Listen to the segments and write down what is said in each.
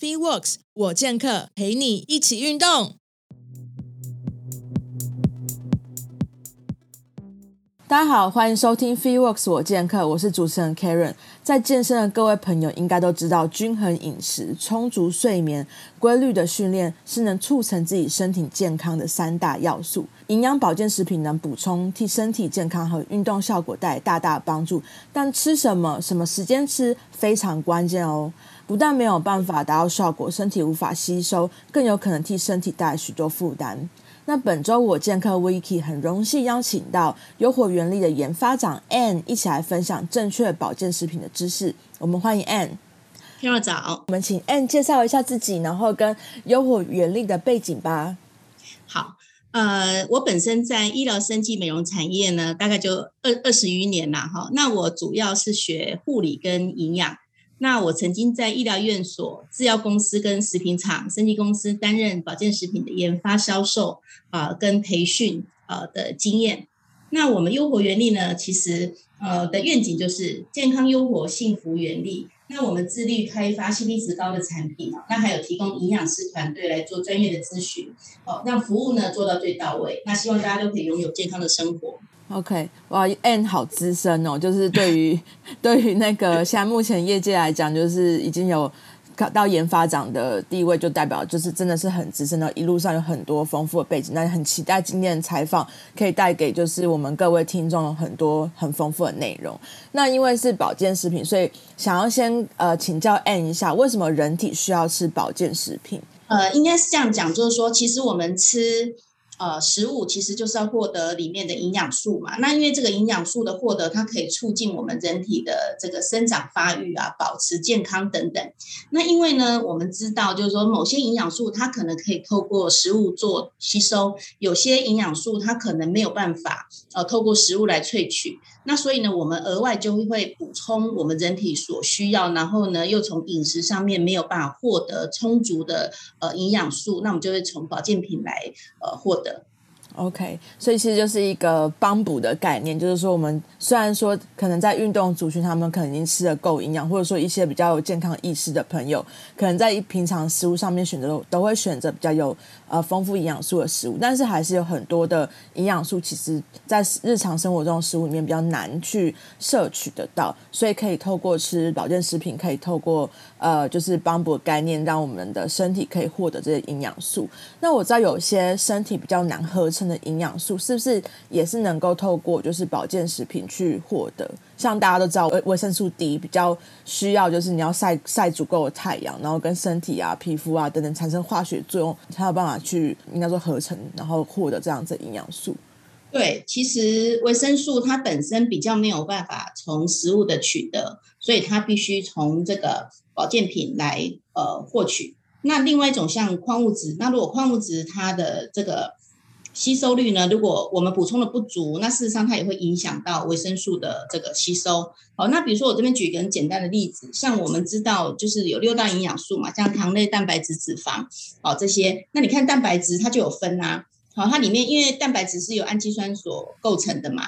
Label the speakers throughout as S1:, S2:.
S1: FeeWorks 我健客陪你一起运动。大家好，欢迎收听 FeeWorks 我健客，我是主持人 Karen。在健身的各位朋友应该都知道，均衡饮食、充足睡眠、规律的训练是能促成自己身体健康的三大要素。营养保健食品能补充，替身体健康和运动效果带来大大帮助。但吃什么、什么时间吃非常关键哦。不但没有办法达到效果，身体无法吸收，更有可能替身体带来许多负担。那本周我健客 Wiki 很荣幸邀请到优活原力的研发长 Anne 一起来分享正确保健食品的知识。我们欢迎 Anne。
S2: 听我早，
S1: 我们请 Anne 介绍一下自己，然后跟优活原力的背景吧。
S2: 好，呃，我本身在医疗生技美容产业呢，大概就二二十余年了哈。那我主要是学护理跟营养。那我曾经在医疗院所、制药公司跟食品厂、生技公司担任保健食品的研发、销售啊，跟培训呃的经验。那我们优活原力呢，其实呃的愿景就是健康优活、幸福原力。那我们致力开发 CP 值高的产品，那还有提供营养师团队来做专业的咨询哦，让服务呢做到最到位。那希望大家都可以拥有健康的生活。
S1: OK，哇，N 好资深哦，就是对于 对于那个现在目前业界来讲，就是已经有到研发长的地位，就代表就是真的是很资深的，一路上有很多丰富的背景。那很期待今天的采访可以带给就是我们各位听众很多很丰富的内容。那因为是保健食品，所以想要先呃请教 N 一下，为什么人体需要吃保健食品？
S2: 呃，应该是这样讲，就是说其实我们吃。呃，食物其实就是要获得里面的营养素嘛。那因为这个营养素的获得，它可以促进我们人体的这个生长发育啊，保持健康等等。那因为呢，我们知道就是说，某些营养素它可能可以透过食物做吸收，有些营养素它可能没有办法呃透过食物来萃取。那所以呢，我们额外就会补充我们人体所需要，然后呢，又从饮食上面没有办法获得充足的呃营养素，那我们就会从保健品来呃获得。
S1: OK，所以其实就是一个帮补的概念，就是说我们虽然说可能在运动族群，他们可能已经吃的够营养，或者说一些比较有健康意识的朋友，可能在平常食物上面选择都会选择比较有呃丰富营养素的食物，但是还是有很多的营养素，其实在日常生活中食物里面比较难去摄取得到，所以可以透过吃保健食品，可以透过呃就是帮补概念，让我们的身体可以获得这些营养素。那我知道有些身体比较难合成。的营养素是不是也是能够透过就是保健食品去获得？像大家都知道维维生素 D 比较需要就是你要晒晒足够的太阳，然后跟身体啊、皮肤啊等等产生化学作用，才有办法去应该说合成，然后获得这样子营养素。
S2: 对，其实维生素它本身比较没有办法从食物的取得，所以它必须从这个保健品来呃获取。那另外一种像矿物质，那如果矿物质它的这个吸收率呢？如果我们补充的不足，那事实上它也会影响到维生素的这个吸收。好，那比如说我这边举一个很简单的例子，像我们知道就是有六大营养素嘛，像糖类、蛋白质、脂肪，好这些。那你看蛋白质它就有分啊，好，它里面因为蛋白质是由氨基酸所构成的嘛，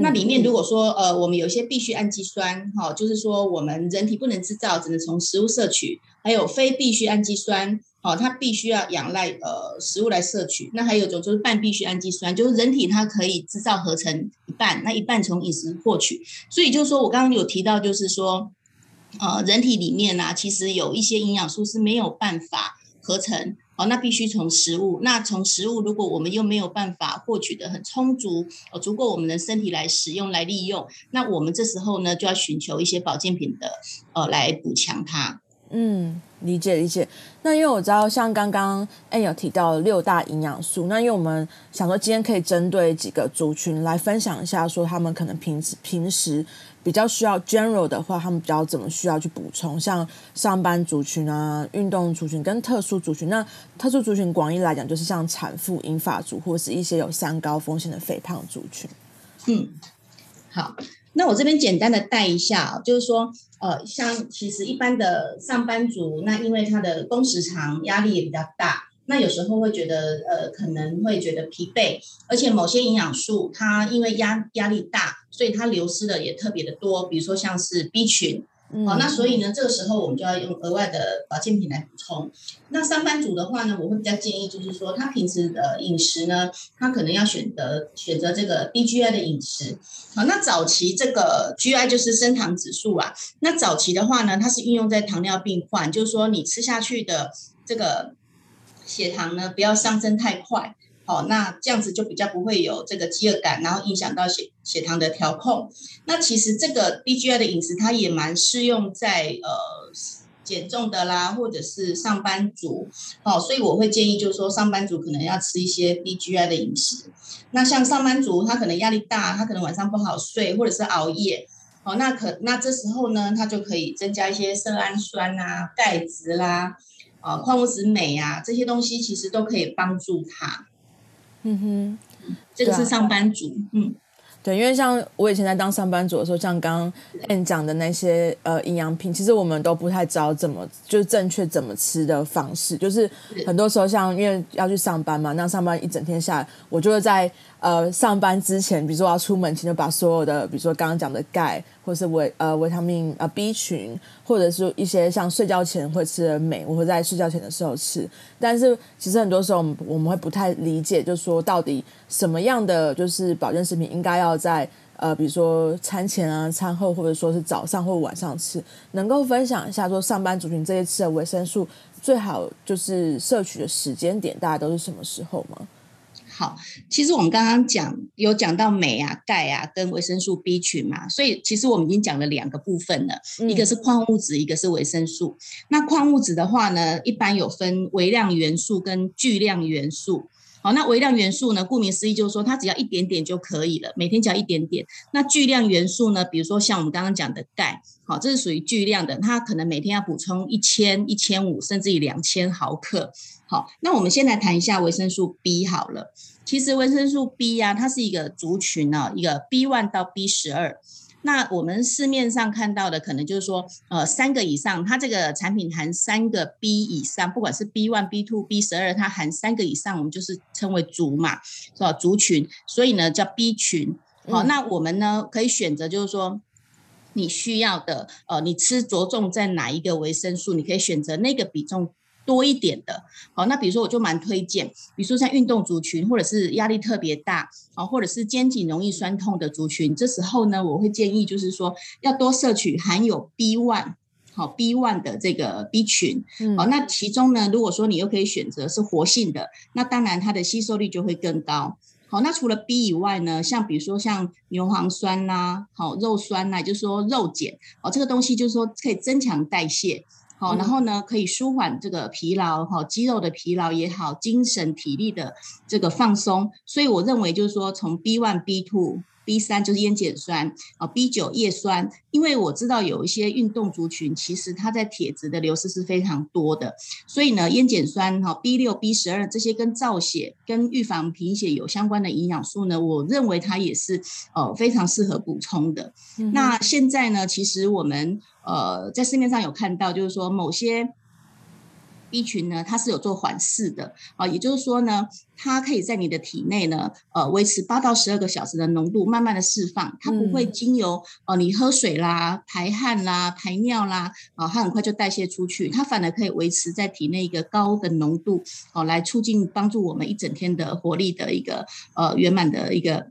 S2: 那里面如果说呃我们有一些必需氨基酸，哈，就是说我们人体不能制造，只能从食物摄取，还有非必需氨基酸。哦，它必须要仰赖呃食物来摄取。那还有一种就是半必需氨基酸，就是人体它可以制造合成一半，那一半从饮食获取。所以就是说我刚刚有提到，就是说，呃，人体里面呢，其实有一些营养素是没有办法合成，哦，那必须从食物。那从食物，如果我们又没有办法获取的很充足，哦，足够我们的身体来使用来利用，那我们这时候呢，就要寻求一些保健品的，呃，来补强它。
S1: 嗯，理解理解。那因为我知道，像刚刚哎有提到六大营养素，那因为我们想说今天可以针对几个族群来分享一下，说他们可能平时平时比较需要 general 的话，他们比较怎么需要去补充，像上班族群啊、运动族群跟特殊族群。那特殊族群广义来讲，就是像产妇、银发族或是一些有三高风险的肥胖族群。
S2: 嗯，好。那我这边简单的带一下，就是说，呃，像其实一般的上班族，那因为他的工时长，压力也比较大，那有时候会觉得，呃，可能会觉得疲惫，而且某些营养素，它因为压压力大，所以它流失的也特别的多，比如说像是 B 群，好，那所以呢，这个时候我们就要用额外的保健品来补充。那上班族的话呢，我会比较建议就是说，他平时的饮食呢，他可能要选择选择这个低 GI 的饮食。好，那早期这个 GI 就是升糖指数啊。那早期的话呢，它是运用在糖尿病患，就是说你吃下去的这个血糖呢，不要上升太快。好，那这样子就比较不会有这个饥饿感，然后影响到血血糖的调控。那其实这个 BGI 的饮食，它也蛮适用在呃减重的啦，或者是上班族。好，所以我会建议，就是说上班族可能要吃一些 BGI 的饮食。那像上班族，他可能压力大，他可能晚上不好睡，或者是熬夜。好，那可那这时候呢，他就可以增加一些色氨酸啊、钙质啦、啊矿物质镁啊这些东西，其实都可以帮助他。嗯哼，这个是上班族，嗯，
S1: 对，因为像我以前在当上班族的时候，像刚刚讲的那些呃营养品，其实我们都不太知道怎么就是正确怎么吃的方式，就是很多时候像因为要去上班嘛，那上班一整天下来，我就会在。呃，上班之前，比如说我要出门前，就把所有的，比如说刚刚讲的钙，或是维呃维他命呃 B 群，或者是一些像睡觉前会吃的镁，我会在睡觉前的时候吃。但是其实很多时候，我们我们会不太理解，就是说到底什么样的就是保健食品应该要在呃，比如说餐前啊、餐后，或者说是早上或晚上吃，能够分享一下说上班族群这些吃的维生素最好就是摄取的时间点，大概都是什么时候吗？
S2: 好，其实我们刚刚讲有讲到镁啊、钙啊跟维生素 B 群嘛，所以其实我们已经讲了两个部分了，一个是矿物质，一个是维生素。那矿物质的话呢，一般有分微量元素跟巨量元素。好，那微量元素呢？顾名思义就是说，它只要一点点就可以了，每天只要一点点。那巨量元素呢？比如说像我们刚刚讲的钙，好，这是属于巨量的，它可能每天要补充一千、一千五，甚至于两千毫克。好，那我们先来谈一下维生素 B 好了。其实维生素 B 呀，它是一个族群呢，一个 B one 到 B 十二。那我们市面上看到的，可能就是说，呃，三个以上，它这个产品含三个 B 以上，不管是 B one、B two、B 十二，它含三个以上，我们就是称为族嘛，是吧？族群，所以呢叫 B 群。好，那我们呢可以选择，就是说你需要的，呃，你吃着重在哪一个维生素，你可以选择那个比重。多一点的，好，那比如说我就蛮推荐，比如说像运动族群，或者是压力特别大，啊，或者是肩颈容易酸痛的族群，这时候呢，我会建议就是说要多摄取含有 B one，好 B one 的这个 B 群，好，那其中呢，如果说你又可以选择是活性的，那当然它的吸收率就会更高，好，那除了 B 以外呢，像比如说像牛磺酸呐，好肉酸呐，就是说肉碱，哦，这个东西就是说可以增强代谢。好，然后呢，可以舒缓这个疲劳，哈，肌肉的疲劳也好，精神体力的这个放松。所以我认为就是说，从 B one、B two、B 三就是烟碱酸啊，B 九叶酸，因为我知道有一些运动族群，其实它在铁质的流失是非常多的，所以呢，烟碱酸哈，B 六、B 十二这些跟造血、跟预防贫血有相关的营养素呢，我认为它也是呃非常适合补充的。那现在呢，其实我们。呃，在市面上有看到，就是说某些 B 群呢，它是有做缓释的。啊，也就是说呢，它可以在你的体内呢，呃，维持八到十二个小时的浓度，慢慢的释放，它不会经由呃你喝水啦、排汗啦、排尿啦，啊，它很快就代谢出去，它反而可以维持在体内一个高的浓度，哦，来促进帮助我们一整天的活力的一个呃圆满的一个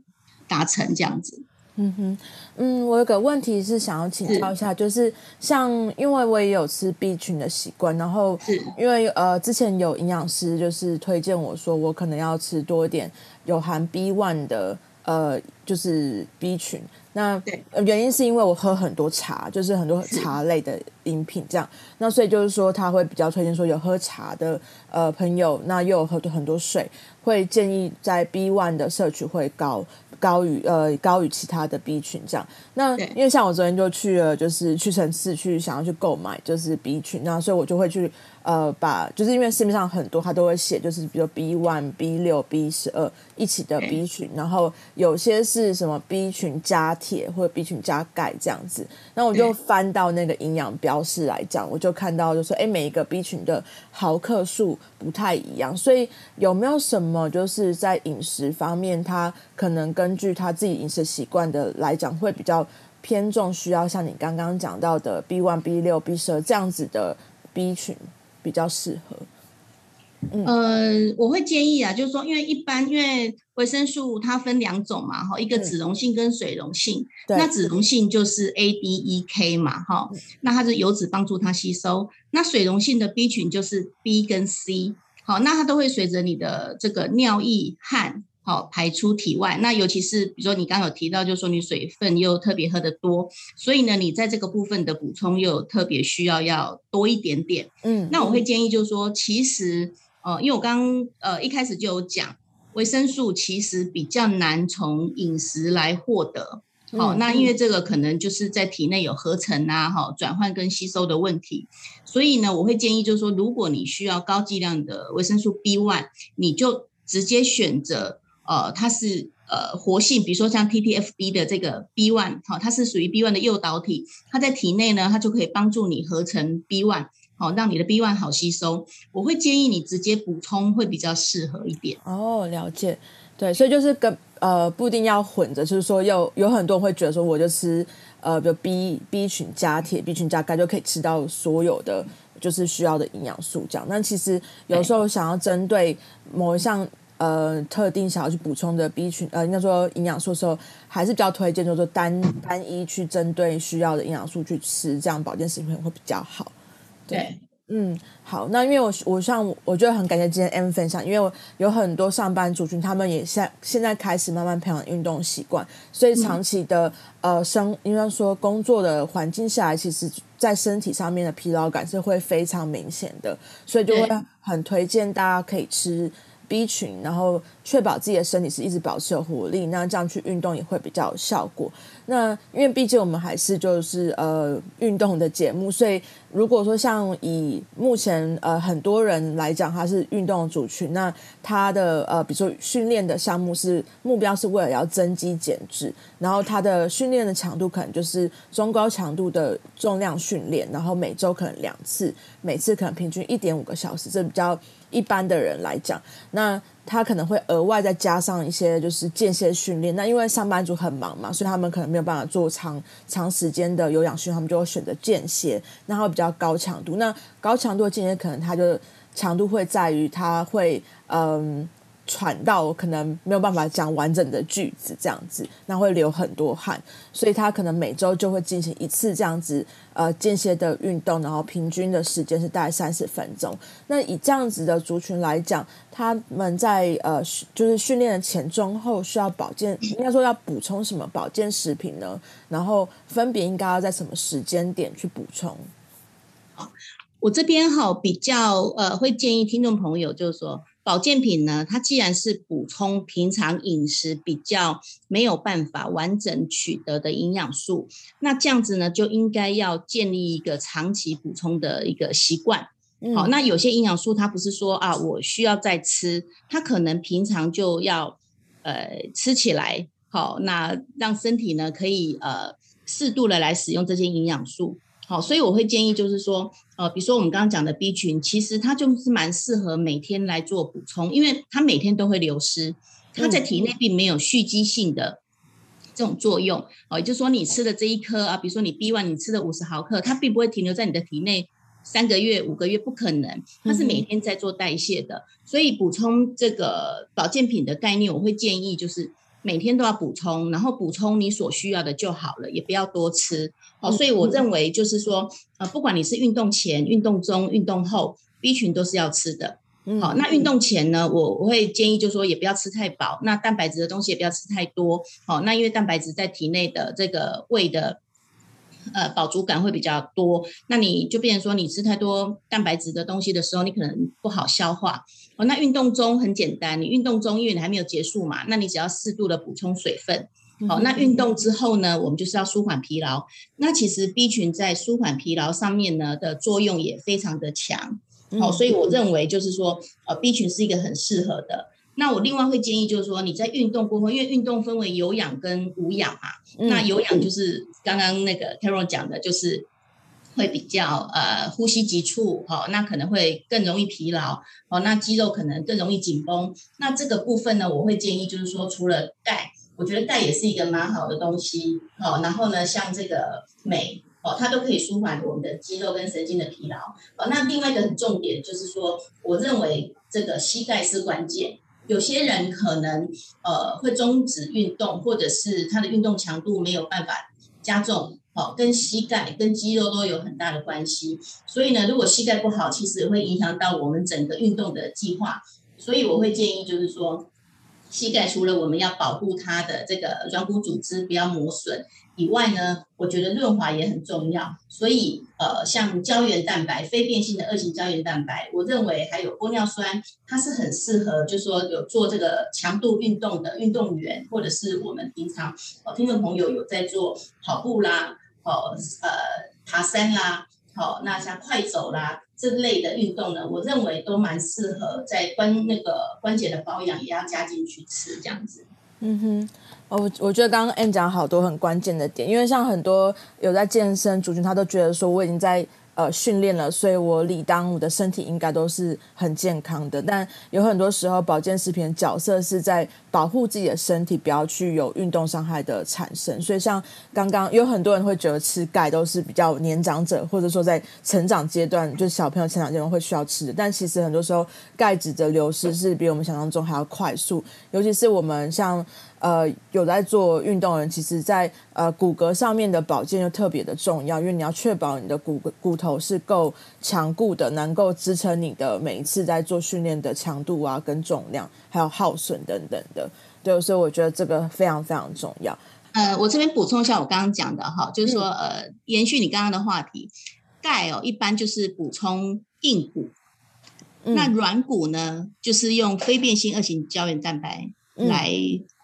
S2: 达成这样子。
S1: 嗯哼，嗯，我有个问题是想要请教一下，就是像因为我也有吃 B 群的习惯，然后因为呃之前有营养师就是推荐我说我可能要吃多一点有含 B one 的呃就是 B 群，那原因是因为我喝很多茶，就是很多茶类的饮品这样，那所以就是说他会比较推荐说有喝茶的呃朋友，那又有喝很多水，会建议在 B one 的摄取会高。高于呃高于其他的 B 群这样，那因为像我昨天就去了，就是屈臣氏去想要去购买就是 B 群，那所以我就会去呃把，就是因为市面上很多它都会写，就是比如 B one、B 六、B 十二一起的 B 群，然后有些是什么 B 群加铁或者 B 群加钙这样子，那我就翻到那个营养标示来讲，我就看到就说，哎，每一个 B 群的毫克数不太一样，所以有没有什么就是在饮食方面，它可能根据他自己饮食习惯的来讲，会比较偏重需要像你刚刚讲到的 B one、B 六、B 十二这样子的 B 群比较适合？
S2: 呃，我会建议啊，就是说，因为一般因为维生素它分两种嘛，哈，一个脂溶性跟水溶性。那脂溶性就是 A、D、E、K 嘛，哈，那它是油脂帮助它吸收。那水溶性的 B 群就是 B 跟 C，好，那它都会随着你的这个尿液汗，好排出体外。那尤其是比如说你刚刚有提到，就是说你水分又特别喝得多，所以呢，你在这个部分的补充又特别需要要多一点点。嗯，那我会建议就是说，其实。呃，因为我刚呃一开始就有讲，维生素其实比较难从饮食来获得。好，那因为这个可能就是在体内有合成啊、哈转换跟吸收的问题，所以呢，我会建议就是说，如果你需要高剂量的维生素 B one，你就直接选择呃它是呃活性，比如说像 TTFB 的这个 B one，好，它是属于 B one 的诱导体，它在体内呢，它就可以帮助你合成 B one。好，让你的 B one 好吸收，我会建议你直接补充会比较适合一点。
S1: 哦，了解，对，所以就是跟呃不一定要混着，就是说有有很多人会觉得说，我就吃呃，比如 B B 群加铁，B 群加钙就可以吃到所有的就是需要的营养素这样。那其实有时候想要针对某一项呃特定想要去补充的 B 群呃，应该说营养素的时候，还是比较推荐就是说单单一去针对需要的营养素去吃，这样保健食品会比较好。
S2: 对，
S1: 嗯，好，那因为我我像我觉得很感谢今天 M 分享，因为我有很多上班族群，他们也现现在开始慢慢培养运动习惯，所以长期的呃生，应该说工作的环境下来，其实在身体上面的疲劳感是会非常明显的，所以就会很推荐大家可以吃。B 群，然后确保自己的身体是一直保持有活力，那这样去运动也会比较有效果。那因为毕竟我们还是就是呃运动的节目，所以如果说像以目前呃很多人来讲，他是运动主群，那他的呃比如说训练的项目是目标是为了要增肌减脂，然后他的训练的强度可能就是中高强度的重量训练，然后每周可能两次，每次可能平均一点五个小时，这比较。一般的人来讲，那他可能会额外再加上一些就是间歇训练。那因为上班族很忙嘛，所以他们可能没有办法做长长时间的有氧训练，他们就会选择间歇，那会比较高强度。那高强度的间歇可能他就强度会在于他会嗯。喘到可能没有办法讲完整的句子，这样子，那会流很多汗，所以他可能每周就会进行一次这样子呃间歇的运动，然后平均的时间是大概三十分钟。那以这样子的族群来讲，他们在呃就是训练的前中后需要保健，应该说要补充什么保健食品呢？然后分别应该要在什么时间点去补充？
S2: 我这边哈比较呃会建议听众朋友就是说。保健品呢，它既然是补充平常饮食比较没有办法完整取得的营养素，那这样子呢，就应该要建立一个长期补充的一个习惯。好，那有些营养素它不是说啊，我需要再吃，它可能平常就要呃吃起来，好，那让身体呢可以呃适度的来使用这些营养素。好，所以我会建议，就是说，呃，比如说我们刚刚讲的 B 群，其实它就是蛮适合每天来做补充，因为它每天都会流失，它在体内并没有蓄积性的这种作用。哦，也就是说，你吃的这一颗啊，比如说你 B one 你吃的五十毫克，它并不会停留在你的体内三个月、五个月，不可能，它是每天在做代谢的。所以补充这个保健品的概念，我会建议就是。每天都要补充，然后补充你所需要的就好了，也不要多吃。好，所以我认为就是说，呃，不管你是运动前、运动中、运动后，B 群都是要吃的。好，那运动前呢，我我会建议就是说，也不要吃太饱，那蛋白质的东西也不要吃太多。好，那因为蛋白质在体内的这个胃的。呃，饱足感会比较多，那你就变成说，你吃太多蛋白质的东西的时候，你可能不好消化。哦，那运动中很简单，你运动中因为你还没有结束嘛，那你只要适度的补充水分。好，那运动之后呢，我们就是要舒缓疲劳。那其实 B 群在舒缓疲劳上面呢的作用也非常的强。好，所以我认为就是说，呃，B 群是一个很适合的。那我另外会建议，就是说你在运动过后，因为运动分为有氧跟无氧嘛。那有氧就是刚刚那个 Carol 讲的，就是会比较呃呼吸急促，哦，那可能会更容易疲劳，哦，那肌肉可能更容易紧绷。那这个部分呢，我会建议就是说，除了钙，我觉得钙也是一个蛮好的东西。好，然后呢，像这个镁，哦，它都可以舒缓我们的肌肉跟神经的疲劳。哦，那另外一个很重点就是说，我认为这个膝盖是关键。有些人可能呃会终止运动，或者是他的运动强度没有办法加重。好，跟膝盖、跟肌肉都有很大的关系。所以呢，如果膝盖不好，其实会影响到我们整个运动的计划。所以我会建议，就是说。膝盖除了我们要保护它的这个软骨组织不要磨损以外呢，我觉得润滑也很重要。所以呃，像胶原蛋白、非变性的二型胶原蛋白，我认为还有玻尿酸，它是很适合，就是说有做这个强度运动的运动员，或者是我们平常呃听众朋友有在做跑步啦，哦呃爬山啦，好那像快走啦。这类的运动呢，我认为都蛮适合在关那个关节的保养，也要加进去吃这样子。
S1: 嗯哼，我我觉得刚刚 N 讲好多很关键的点，因为像很多有在健身族群，他都觉得说我已经在。呃，训练了，所以我理当我的身体应该都是很健康的。但有很多时候，保健食品角色是在保护自己的身体，不要去有运动伤害的产生。所以，像刚刚有很多人会觉得吃钙都是比较年长者，或者说在成长阶段，就是小朋友成长阶段会需要吃的。但其实很多时候，钙质的流失是比我们想象中还要快速，尤其是我们像。呃，有在做运动的人，其实，在呃骨骼上面的保健就特别的重要，因为你要确保你的骨骨头是够强固的，能够支撑你的每一次在做训练的强度啊、跟重量，还有耗损等等的。对，所以我觉得这个非常非常重要。
S2: 呃，我这边补充一下我刚刚讲的哈，就是说呃，延续你刚刚的话题，钙哦，一般就是补充硬骨，那软骨呢，就是用非变性二型胶原蛋白来。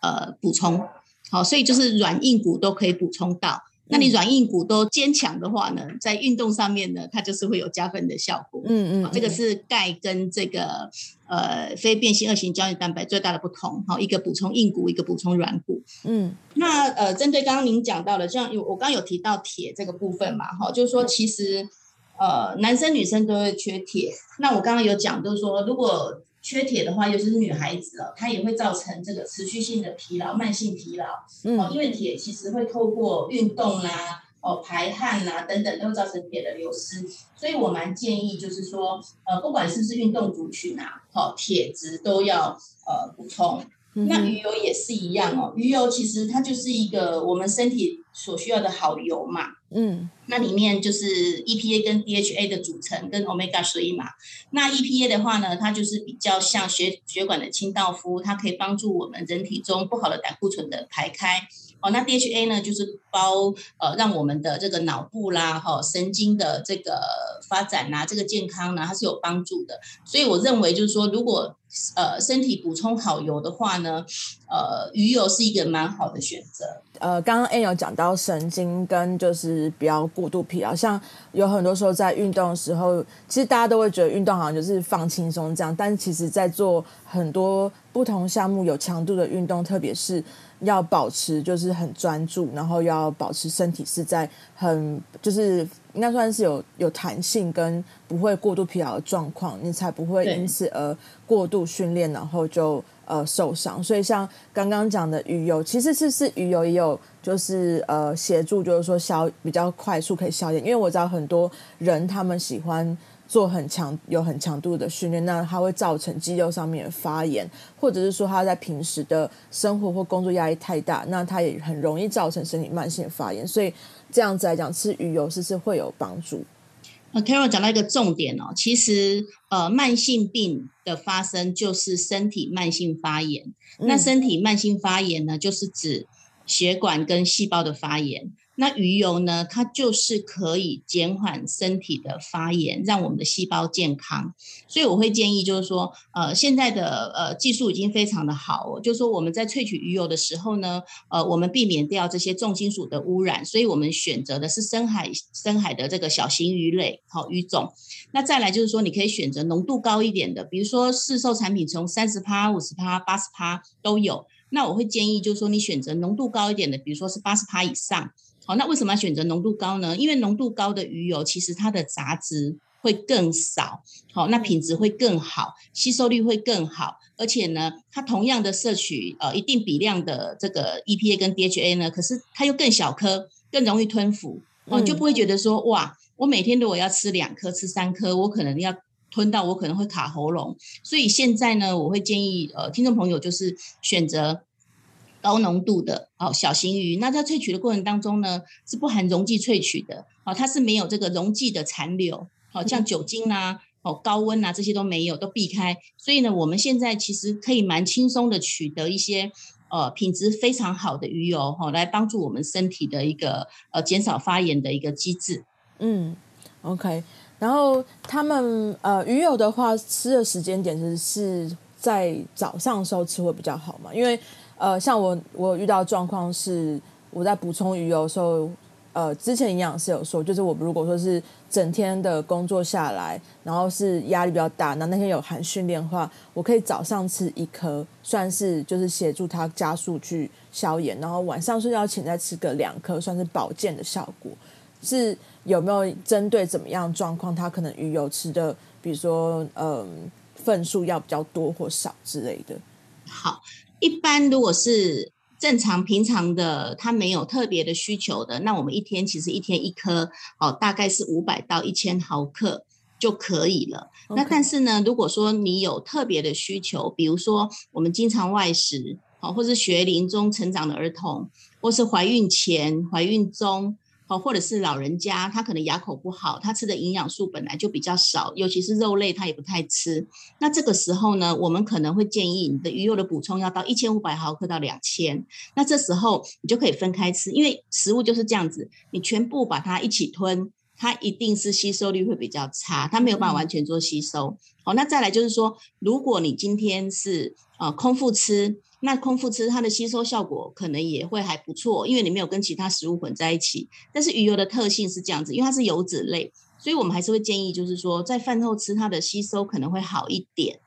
S2: 呃，补充好，所以就是软硬骨都可以补充到。那你软硬骨都坚强的话呢，在运动上面呢，它就是会有加分的效果。嗯嗯，这个是钙跟这个呃非变性二型胶原蛋白最大的不同。好，一个补充硬骨，一个补充软骨。嗯，那呃，针对刚刚您讲到的，像有我刚刚有提到铁这个部分嘛，哈，就是说其实呃男生女生都会缺铁。那我刚刚有讲，就是说如果缺铁的话，尤其是女孩子哦，它也会造成这个持续性的疲劳、慢性疲劳。哦，因为铁其实会透过运动啦、哦排汗啦等等，都会造成铁的流失。所以我蛮建议，就是说，呃，不管是不是运动族群啊，好，铁质都要呃补充。那鱼油也是一样哦，鱼油其实它就是一个我们身体所需要的好油嘛。嗯，那里面就是 EPA 跟 DHA 的组成，跟 Omega 3嘛。那 EPA 的话呢，它就是比较像血血管的清道夫，它可以帮助我们人体中不好的胆固醇的排开。哦，那 DHA 呢，就是包呃，让我们的这个脑部啦，哈，神经的这个发展呐，这个健康呢，它是有帮助的。所以我认为就是说，如果呃身体补充好油的话呢，呃，鱼油是一个蛮好的选择。
S1: 呃，刚刚 A 有讲到神经跟就是比较过度疲劳，像有很多时候在运动的时候，其实大家都会觉得运动好像就是放轻松这样，但其实在做很多不同项目有强度的运动，特别是。要保持就是很专注，然后要保持身体是在很就是应该算是有有弹性跟不会过度疲劳的状况，你才不会因此而过度训练，然后就呃受伤。所以像刚刚讲的鱼油，其实是是鱼油也有就是呃协助，就是说消比较快速可以消炎，因为我知道很多人他们喜欢。做很强有很强度的训练，那它会造成肌肉上面的发炎，或者是说他在平时的生活或工作压力太大，那他也很容易造成身体慢性发炎。所以这样子来讲，吃鱼油是不是会有帮助？
S2: 呃，Carol 讲到一个重点哦，其实呃，慢性病的发生就是身体慢性发炎。那身体慢性发炎呢，就是指血管跟细胞的发炎。那鱼油呢？它就是可以减缓身体的发炎，让我们的细胞健康。所以我会建议，就是说，呃，现在的呃技术已经非常的好哦，就是说我们在萃取鱼油的时候呢，呃，我们避免掉这些重金属的污染，所以我们选择的是深海深海的这个小型鱼类，好鱼种。那再来就是说，你可以选择浓度高一点的，比如说市售产品从三十趴、五十趴、八十趴都有。那我会建议，就是说你选择浓度高一点的，比如说是八十以上。好，那为什么要选择浓度高呢？因为浓度高的鱼油，其实它的杂质会更少，好，那品质会更好，吸收率会更好，而且呢，它同样的摄取呃一定比量的这个 EPA 跟 DHA 呢，可是它又更小颗，更容易吞服，哦，就不会觉得说哇，我每天如果要吃两颗、吃三颗，我可能要吞到我可能会卡喉咙，所以现在呢，我会建议呃听众朋友就是选择。高浓度的哦小型鱼，那在萃取的过程当中呢，是不含溶剂萃取的，哦，它是没有这个溶剂的残留，好像酒精啊、哦高温啊这些都没有，都避开。所以呢，我们现在其实可以蛮轻松的取得一些呃品质非常好的鱼油，哈，来帮助我们身体的一个呃减少发炎的一个机制。
S1: 嗯，OK。然后他们呃鱼油的话，吃的时间点是是在早上时候吃会比较好嘛？因为呃，像我我遇到状况是，我在补充鱼油的时候，呃，之前营养师有说，就是我如果说是整天的工作下来，然后是压力比较大，那那天有含训练的话，我可以早上吃一颗，算是就是协助它加速去消炎，然后晚上睡觉前再吃个两颗，算是保健的效果。是有没有针对怎么样状况，它可能鱼油吃的，比如说嗯份数要比较多或少之类的？
S2: 好。一般如果是正常平常的，他没有特别的需求的，那我们一天其实一天一颗哦，大概是五百到一千毫克就可以了。那但是呢，如果说你有特别的需求，比如说我们经常外食，哦，或是学龄中成长的儿童，或是怀孕前、怀孕中。哦，或者是老人家，他可能牙口不好，他吃的营养素本来就比较少，尤其是肉类他也不太吃。那这个时候呢，我们可能会建议你的鱼油的补充要到一千五百毫克到两千。那这时候你就可以分开吃，因为食物就是这样子，你全部把它一起吞，它一定是吸收率会比较差，它没有办法完全做吸收。好，那再来就是说，如果你今天是呃空腹吃。那空腹吃它的吸收效果可能也会还不错，因为你没有跟其他食物混在一起。但是鱼油的特性是这样子，因为它是油脂类，所以我们还是会建议，就是说在饭后吃它的吸收可能会好一点。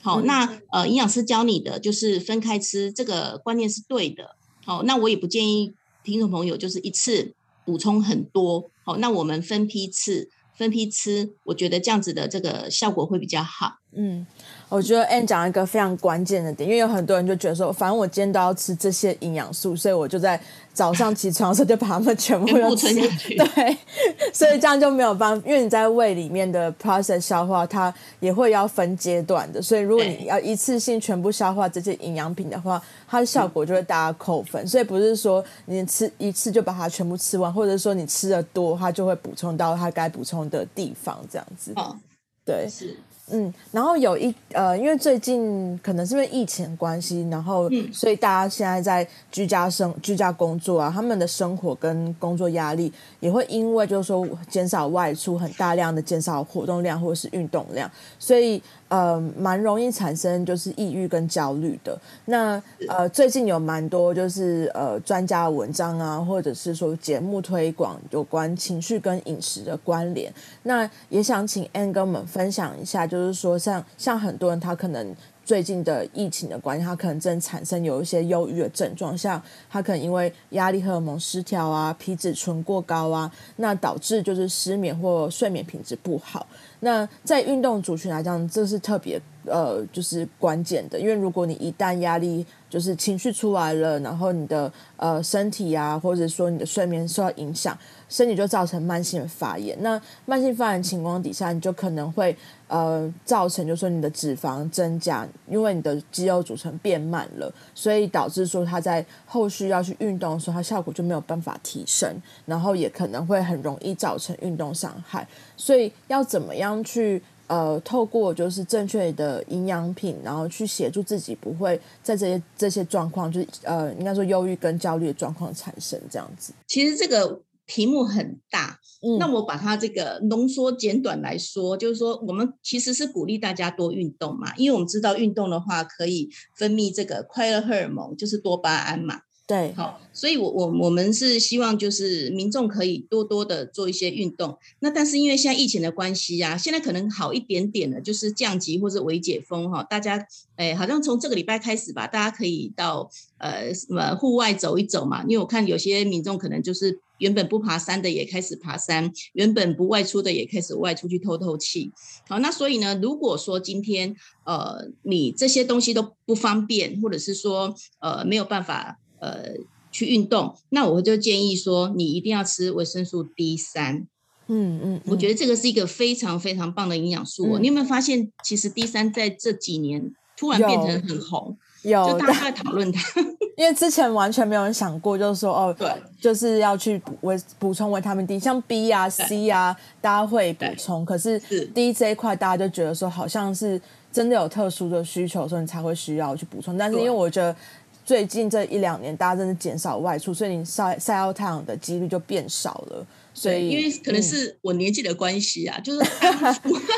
S2: 好，那呃营养师教你的就是分开吃，这个观念是对的。好，那我也不建议听众朋友就是一次补充很多。好，那我们分批次分批吃，我觉得这样子的这个效果会比较好。嗯。
S1: 我觉得 Anne 讲一个非常关键的点，因为有很多人就觉得说，反正我今天都要吃这些营养素，所以我就在早上起床的时候就把它们全部都吃
S2: 下去。
S1: 对，所以这样就没有办法，因为你在胃里面的 process 消化，它也会要分阶段的。所以如果你要一次性全部消化这些营养品的话，它的效果就会大家扣分。所以不是说你吃一次就把它全部吃完，或者说你吃的多，它就会补充到它该补充的地方，这样子。哦，对，
S2: 是。
S1: 嗯，然后有一呃，因为最近可能是因为疫情关系，然后所以大家现在在居家生居家工作啊，他们的生活跟工作压力也会因为就是说减少外出，很大量的减少活动量或者是运动量，所以。呃，蛮容易产生就是抑郁跟焦虑的。那呃，最近有蛮多就是呃专家文章啊，或者是说节目推广有关情绪跟饮食的关联。那也想请 Anne 跟我们分享一下，就是说像像很多人他可能。最近的疫情的关系，他可能正产生有一些忧郁的症状，像他可能因为压力荷尔蒙失调啊，皮质醇过高啊，那导致就是失眠或睡眠品质不好。那在运动族群来讲，这是特别呃，就是关键的，因为如果你一旦压力就是情绪出来了，然后你的呃身体啊，或者说你的睡眠受到影响。身体就造成慢性发炎，那慢性发炎情况底下，你就可能会呃造成，就说你的脂肪增加，因为你的肌肉组成变慢了，所以导致说它在后续要去运动的时候，它效果就没有办法提升，然后也可能会很容易造成运动伤害。所以要怎么样去呃透过就是正确的营养品，然后去协助自己不会在这些这些状况，就是呃应该说忧郁跟焦虑的状况产生这样子。
S2: 其实这个。题目很大，那我把它这个浓缩简短来说，就是说我们其实是鼓励大家多运动嘛，因为我们知道运动的话可以分泌这个快乐荷尔蒙，就是多巴胺嘛。
S1: 对，
S2: 好，所以我我我们是希望就是民众可以多多的做一些运动。那但是因为现在疫情的关系呀，现在可能好一点点的，就是降级或者微解封哈，大家哎好像从这个礼拜开始吧，大家可以到呃什么户外走一走嘛，因为我看有些民众可能就是。原本不爬山的也开始爬山，原本不外出的也开始外出去透透气。好，那所以呢，如果说今天呃你这些东西都不方便，或者是说呃没有办法呃去运动，那我就建议说你一定要吃维生素 D 三。
S1: 嗯嗯，
S2: 我觉得这个是一个非常非常棒的营养素哦。你有没有发现，其实 D 三在这几年突然变成很红，
S1: 有
S2: 就大家在讨论它。
S1: 因为之前完全没有人想过，就是说哦，
S2: 对，
S1: 就是要去维补充维他命 D，像 B 啊、C 啊，大家会补充。可是 D 这一块，大家就觉得说，好像是真的有特殊的需求，所以你才会需要去补充。但是因为我觉得最近这一两年，大家真的减少外出，所以你晒晒到太阳的几率就变少了。所以
S2: 因为可能是我年纪的关系啊，就是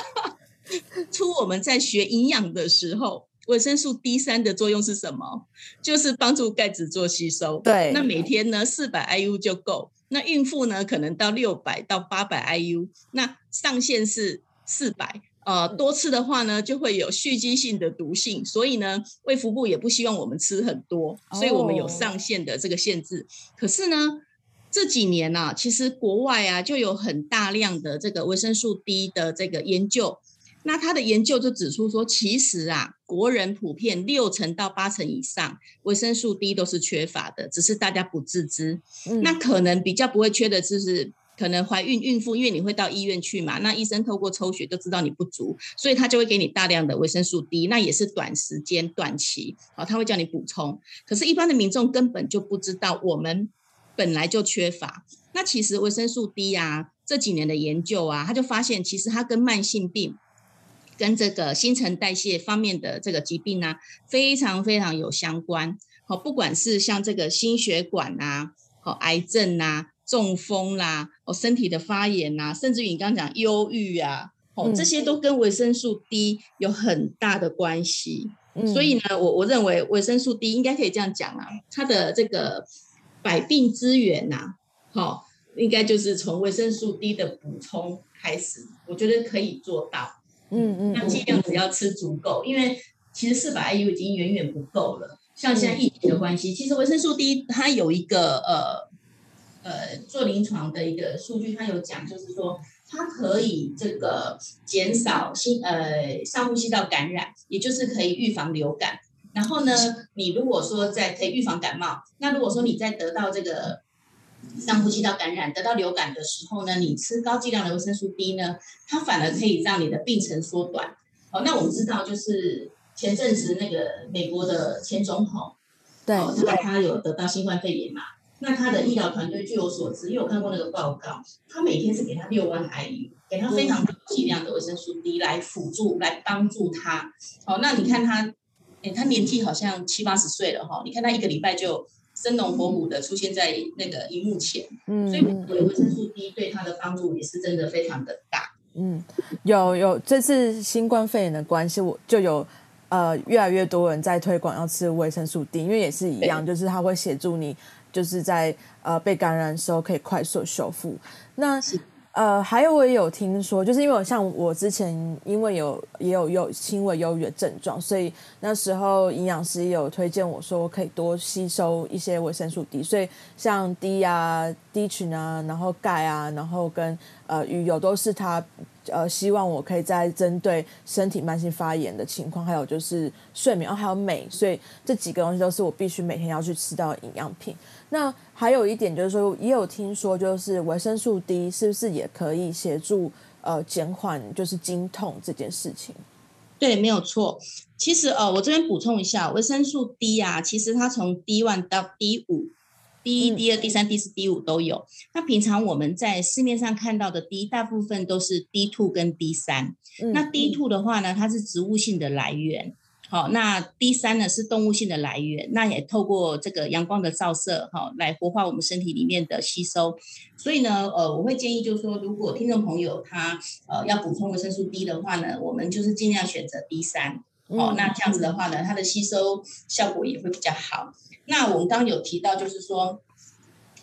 S2: 出我们在学营养的时候。维生素 D 三的作用是什么？就是帮助钙质做吸收。
S1: 对，
S2: 那每天呢四百 IU 就够。那孕妇呢可能到六百到八百 IU，那上限是四百。呃，多吃的话呢就会有蓄积性的毒性，所以呢胃腹部也不希望我们吃很多，所以我们有上限的这个限制。可是呢这几年呢，其实国外啊就有很大量的这个维生素 D 的这个研究。那他的研究就指出说，其实啊，国人普遍六成到八成以上维生素 D 都是缺乏的，只是大家不自知。那可能比较不会缺的就是可能怀孕孕妇，因为你会到医院去嘛，那医生透过抽血就知道你不足，所以他就会给你大量的维生素 D，那也是短时间短期啊，他会叫你补充。可是，一般的民众根本就不知道我们本来就缺乏。那其实维生素 D 啊，这几年的研究啊，他就发现其实它跟慢性病。跟这个新陈代谢方面的这个疾病呢，非常非常有相关。好，不管是像这个心血管呐，好癌症呐，中风啦，哦身体的发炎呐，甚至于你刚刚讲忧郁啊，哦这些都跟维生素 D 有很大的关系。所以呢，我我认为维生素 D 应该可以这样讲啊，它的这个百病之源呐，好，应该就是从维生素 D 的补充开始，我觉得可以做到。嗯嗯，那尽量只要吃足够，因为其实四百 IU 已经远远不够了。像现在疫情的关系，其实维生素 D 它有一个呃呃做临床的一个数据，它有讲，就是说它可以这个减少新呃上呼吸道感染，也就是可以预防流感。然后呢，你如果说在可以预防感冒，那如果说你在得到这个。上呼吸道感染得到流感的时候呢，你吃高剂量的维生素 D 呢，它反而可以让你的病程缩短。哦，那我们知道就是前阵子那个美国的前总统，
S1: 对，
S2: 他他有得到新冠肺炎嘛？那他的医疗团队据我所知，因为我看过那个报告，他每天是给他六万 IU，给他非常高剂量的维生素 D 来辅助来帮助他。哦，那你看他，哎，他年纪好像七八十岁了哈，你看他一个礼拜就。生龙活虎的出现在那个荧幕前，嗯，所以维生素 D 对他的帮助也是真的非常的大。
S1: 嗯，有有这次新冠肺炎的关系，我就有呃越来越多人在推广要吃维生素 D，因为也是一样，就是它会协助你就是在呃被感染的时候可以快速修复。那呃，还有我也有听说，就是因为我像我之前因为有也有有轻微忧郁的症状，所以那时候营养师也有推荐我说我可以多吸收一些维生素 D，所以像 D 啊、D 群啊，然后钙啊，然后跟呃鱼油都是他呃希望我可以在针对身体慢性发炎的情况，还有就是睡眠，哦还有镁，所以这几个东西都是我必须每天要去吃到的营养品。那还有一点就是说，也有听说，就是维生素 D 是不是也可以协助呃减缓就是经痛这件事情？
S2: 对，没有错。其实呃，我这边补充一下，维生素 D 啊，其实它从 D one 到 D 五，D 一、D 二、D 三、D 四、D 五都有。那平常我们在市面上看到的 D，大部分都是 D two 跟 D 三。那 D two 的话呢，它是植物性的来源。好，那 D 三呢是动物性的来源，那也透过这个阳光的照射，哈，来活化我们身体里面的吸收。所以呢，呃，我会建议就是说，如果听众朋友他呃要补充维生素 D 的话呢，我们就是尽量选择 D 三。哦，那这样子的话呢，它的吸收效果也会比较好。那我们刚刚有提到，就是说，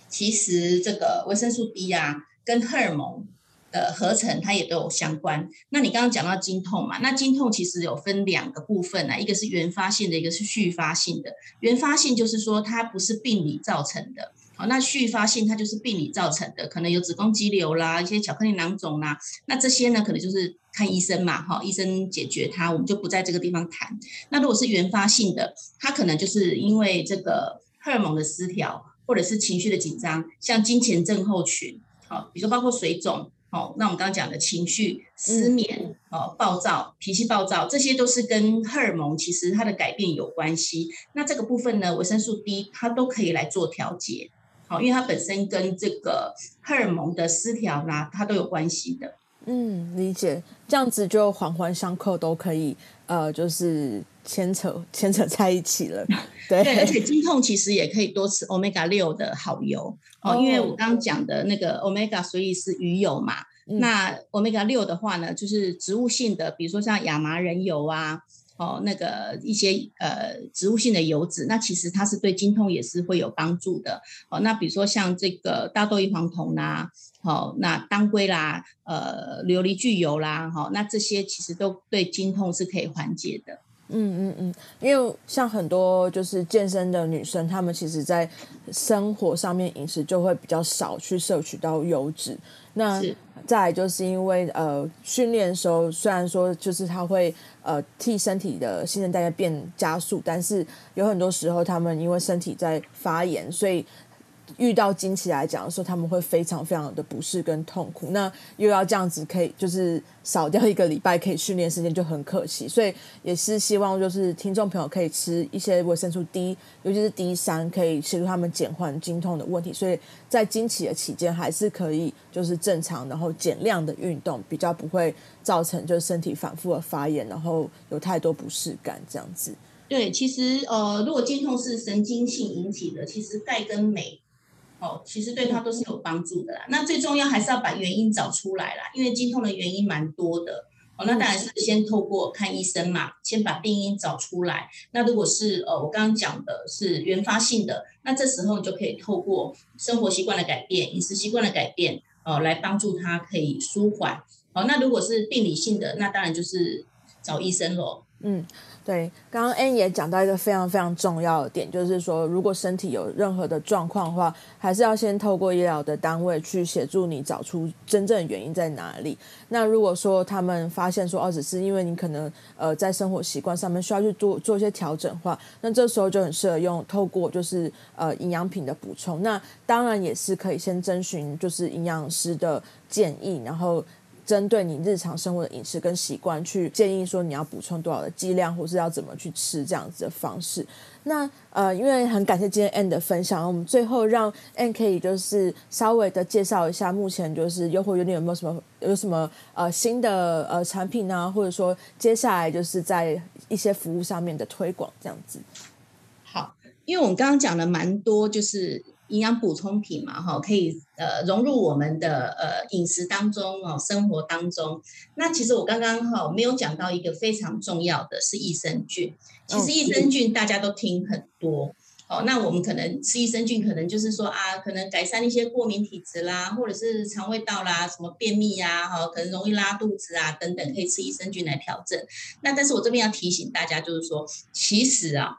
S2: 其实这个维生素 D 啊，跟荷尔蒙。的合成它也都有相关。那你刚刚讲到经痛嘛？那经痛其实有分两个部分啊，一个是原发性的，一个是续发性的。原发性就是说它不是病理造成的，好，那续发性它就是病理造成的，可能有子宫肌瘤啦，一些巧克力囊肿啦，那这些呢，可能就是看医生嘛，哈，医生解决它，我们就不在这个地方谈。那如果是原发性的，它可能就是因为这个荷尔蒙的失调，或者是情绪的紧张，像金钱症候群，好，比如说包括水肿。好，那我们刚刚讲的情绪失眠、哦暴躁、脾气暴躁，这些都是跟荷尔蒙其实它的改变有关系。那这个部分呢，维生素 D 它都可以来做调节。好，因为它本身跟这个荷尔蒙的失调啦，它都有关系的。
S1: 嗯，理解。这样子就环环相扣，都可以呃，就是牵扯 牵扯在一起了。对，
S2: 而且经痛其实也可以多吃 omega 六的好油哦，因为我刚刚讲的那个 omega 所以是鱼油嘛。那 omega 六的话呢，就是植物性的，比如说像亚麻仁油啊。哦，那个一些呃植物性的油脂，那其实它是对经痛也是会有帮助的。哦，那比如说像这个大豆异黄酮啦，好，那当归啦，呃琉璃苣油啦，哈，那这些其实都对经痛是可以缓解的。
S1: 嗯嗯嗯，因为像很多就是健身的女生，她们其实在生活上面饮食就会比较少去摄取到油脂。那再就是因为呃训练的时候，虽然说就是它会呃替身体的新陈代谢变加速，但是有很多时候他们因为身体在发炎，所以。遇到经期来讲的时候，他们会非常非常的不适跟痛苦。那又要这样子，可以就是少掉一个礼拜可以训练时间，就很可惜。所以也是希望就是听众朋友可以吃一些维生素 D，尤其是 D 三，可以协助他们减缓经痛的问题。所以在经期的期间，还是可以就是正常，然后减量的运动，比较不会造成就是身体反复的发炎，然后有太多不适感这样子。
S2: 对，其实呃，如果经痛是神经性引起的，其实钙跟镁。哦，其实对他都是有帮助的啦。那最重要还是要把原因找出来啦，因为经痛的原因蛮多的。哦，那当然是先透过看医生嘛，先把病因找出来。那如果是呃我刚刚讲的是原发性的，那这时候你就可以透过生活习惯的改变、饮食习惯的改变，哦，来帮助他可以舒缓。哦，那如果是病理性的，那当然就是找医生喽。嗯。
S1: 对，刚刚 N 也讲到一个非常非常重要的点，就是说，如果身体有任何的状况的话，还是要先透过医疗的单位去协助你找出真正原因在哪里。那如果说他们发现说，哦，只是因为你可能呃在生活习惯上面需要去做做一些调整的话，那这时候就很适合用透过就是呃营养品的补充。那当然也是可以先征询就是营养师的建议，然后。针对你日常生活的饮食跟习惯，去建议说你要补充多少的剂量，或是要怎么去吃这样子的方式。那呃，因为很感谢今天 N 的分享，我们最后让 N 可以就是稍微的介绍一下，目前就是优活有点有没有什么有什么呃新的呃产品呢？或者说接下来就是在一些服务上面的推广这样子。
S2: 好，因为我们刚刚讲了蛮多，就是。营养补充品嘛，哈，可以呃融入我们的呃饮食当中哦，生活当中。那其实我刚刚哈没有讲到一个非常重要的是益生菌。其实益生菌大家都听很多，哦，那我们可能吃益生菌，可能就是说啊，可能改善一些过敏体质啦，或者是肠胃道啦，什么便秘呀，哈，可能容易拉肚子啊等等，可以吃益生菌来调整。那但是我这边要提醒大家，就是说，其实啊。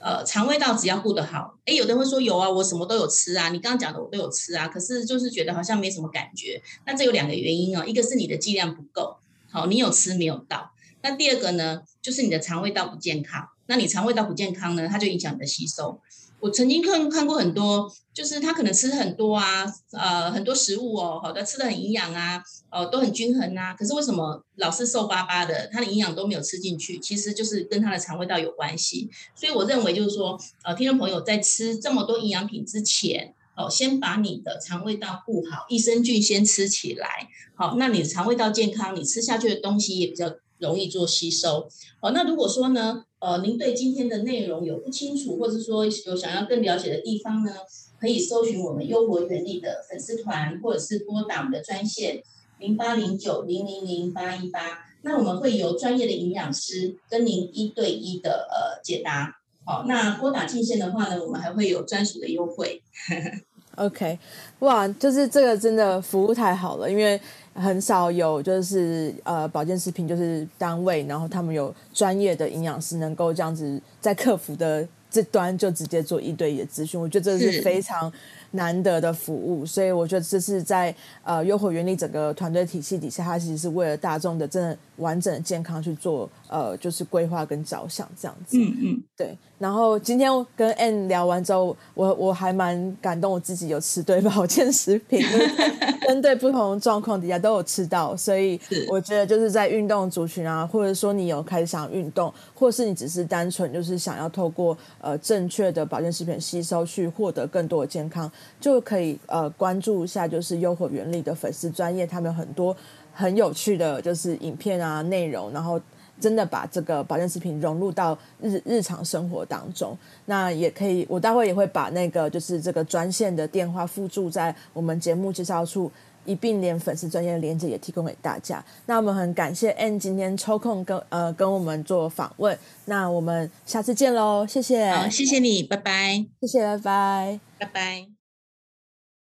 S2: 呃，肠胃道只要顾得好，哎，有的人会说有啊，我什么都有吃啊，你刚刚讲的我都有吃啊，可是就是觉得好像没什么感觉。那这有两个原因哦，一个是你的剂量不够，好，你有吃没有到。那第二个呢，就是你的肠胃道不健康。那你肠胃道不健康呢，它就影响你的吸收。我曾经看看过很多，就是他可能吃很多啊，呃，很多食物哦，好的，吃的很营养啊，哦，都很均衡啊。可是为什么老是瘦巴巴的？他的营养都没有吃进去，其实就是跟他的肠胃道有关系。所以我认为就是说，呃，听众朋友在吃这么多营养品之前，哦，先把你的肠胃道顾好，益生菌先吃起来，好，那你肠胃道健康，你吃下去的东西也比较。容易做吸收，好，那如果说呢，呃，您对今天的内容有不清楚，或者说有想要更了解的地方呢，可以搜寻我们优活原力的粉丝团，或者是拨打我们的专线零八零九零零零八一八，那我们会有专业的营养师跟您一对一的呃解答，好，那拨打进线的话呢，我们还会有专属的优惠。
S1: OK，哇，就是这个真的服务太好了，因为。很少有就是呃保健食品就是单位，然后他们有专业的营养师能够这样子在客服的这端就直接做一对一的咨询，我觉得这是非常难得的服务，所以我觉得这是在呃优活原理整个团队体系底下，它其实是为了大众的真的完整的健康去做呃就是规划跟着想这样子。
S2: 嗯嗯，
S1: 对。然后今天跟 N 聊完之后，我我还蛮感动，我自己有吃对保健食品，针对不同状况底下都有吃到，所以我觉得就是在运动族群啊，或者说你有开始想运动，或是你只是单纯就是想要透过呃正确的保健食品吸收去获得更多的健康，就可以呃关注一下就是优活原理的粉丝专业，他们有很多很有趣的就是影片啊内容，然后。真的把这个保健食品融入到日日常生活当中，那也可以，我待会也会把那个就是这个专线的电话附注在我们节目介绍处，一并连粉丝专业的连接也提供给大家。那我们很感谢 N 今天抽空跟呃跟我们做访问，那我们下次见喽，谢谢，
S2: 好，谢谢你，拜拜，
S1: 谢谢，拜拜，
S2: 拜拜。